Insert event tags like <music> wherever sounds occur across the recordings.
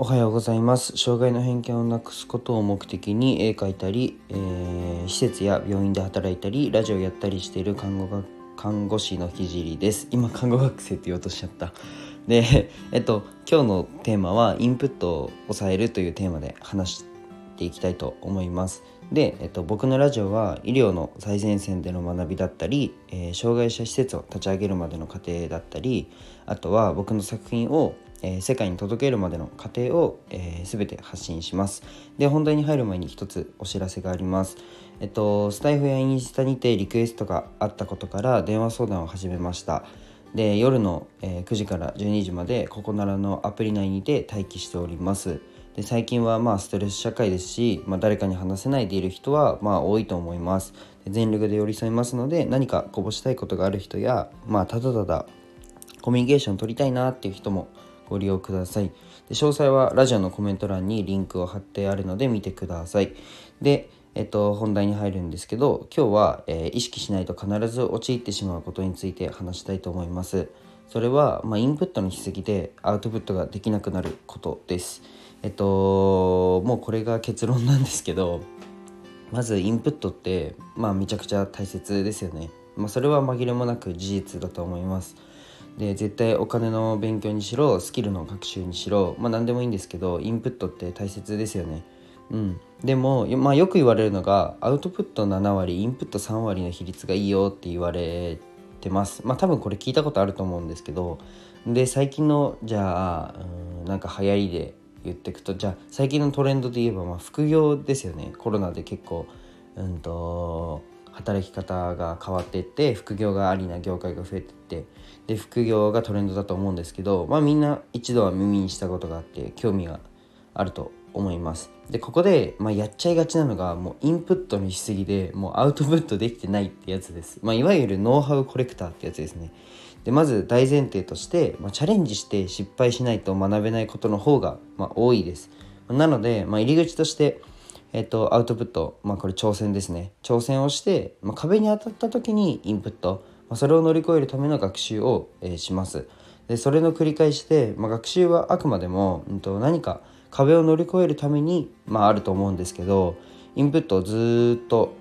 おはようございます。障害の偏見をなくすことを目的に絵描いたり、えー、施設や病院で働いたりラジオやったりしている看護が看護師のひじりです。今看護学生って言おうとしちゃった。で <laughs> えっと今日のテーマはインプットを抑えるというテーマで話していきたいと思います。で、えっと、僕のラジオは医療の最前線での学びだったり、えー、障害者施設を立ち上げるまでの過程だったりあとは僕の作品をえー、世界に届けるまでの過程を、えー、全て発信します。で、本題に入る前に一つお知らせがあります。えっと、スタイフやインスタにてリクエストがあったことから電話相談を始めました。で、夜の、えー、9時から12時までここならのアプリ内にて待機しております。で最近はまあストレス社会ですし、まあ、誰かに話せないでいる人はまあ多いと思います。で全力で寄り添いますので何かこぼしたいことがある人や、まあ、ただただコミュニケーション取りたいなっていう人もご利用ください。で詳細はラジオのコメント欄にリンクを貼ってあるので見てください。で、えっと、本題に入るんですけど、今日は、えー、意識しないと必ず陥ってしまうことについて話したいと思います。それは、まあ、インプットのしすぎでアウトプットができなくなることです。えっと、もうこれが結論なんですけど、まずインプットって、まあ、めちゃくちゃ大切ですよね。まあ、それは紛れもなく事実だと思います。で絶対お金の勉強にしろスキルの学習にしろまあ何でもいいんですけどインプットって大切ですよね。うん、でも、まあ、よく言われるのがアウトプット7割インプット3割の比率がいいよって言われてます。まあ多分これ聞いたことあると思うんですけどで最近のじゃあうんなんか流行りで言っていくとじゃあ最近のトレンドで言えばまあ副業ですよね。コロナで結構うんと働き方が変わっていって副業がありな業界が増えていってで副業がトレンドだと思うんですけど、まあ、みんな一度は耳にしたことがあって興味があると思います。でここで、まあ、やっちゃいがちなのがもうインプットのしすぎでもうアウトプットできてないってやつです、まあ、いわゆるノウハウコレクターってやつですね。でまず大前提として、まあ、チャレンジして失敗しないと学べないことの方が、まあ、多いです。なので、まあ、入り口としてえっと、アウトプット、まあ、これ挑戦ですね。挑戦をして、まあ、壁に当たった時にインプット、まあ、それを乗り越えるための学習を、えー、します。でそれの繰り返しで、まあ、学習はあくまでも、うん、と何か壁を乗り越えるために、まあ、あると思うんですけどインプットをずっと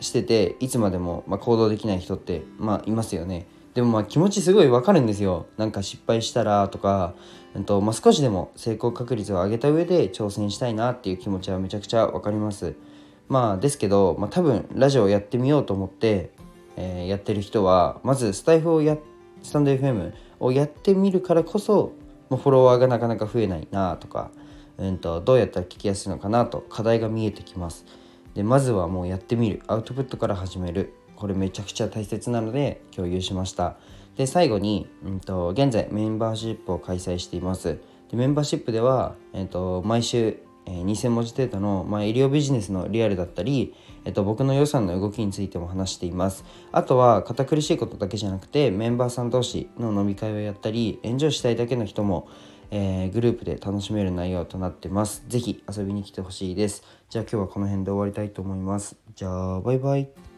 してていつまでも、まあ、行動できない人って、まあ、いますよね。でもまあ気持ちすごいわかるんですよ。なんか失敗したらとか、うんとまあ、少しでも成功確率を上げた上で挑戦したいなっていう気持ちはめちゃくちゃわかります。まあですけど、まあ、多分ラジオをやってみようと思って、えー、やってる人はまずスタイフをやスタンド FM をやってみるからこそフォロワーがなかなか増えないなとか、うんと、どうやったら聞きやすいのかなと課題が見えてきます。でまずはもうやってみる。アウトプットから始める。これめちゃくちゃ大切なので共有しましたで最後に、うんと、現在メンバーシップを開催していますでメンバーシップでは、えーと、毎週、えー、2000文字程度の、まあ、医療ビジネスのリアルだったり、えーと、僕の予算の動きについても話していますあとは堅苦しいことだけじゃなくてメンバーさん同士の飲み会をやったり援助したいだけの人もえー、グループで楽しめる内容となってます。ぜひ遊びに来てほしいです。じゃあ今日はこの辺で終わりたいと思います。じゃあバイバイ。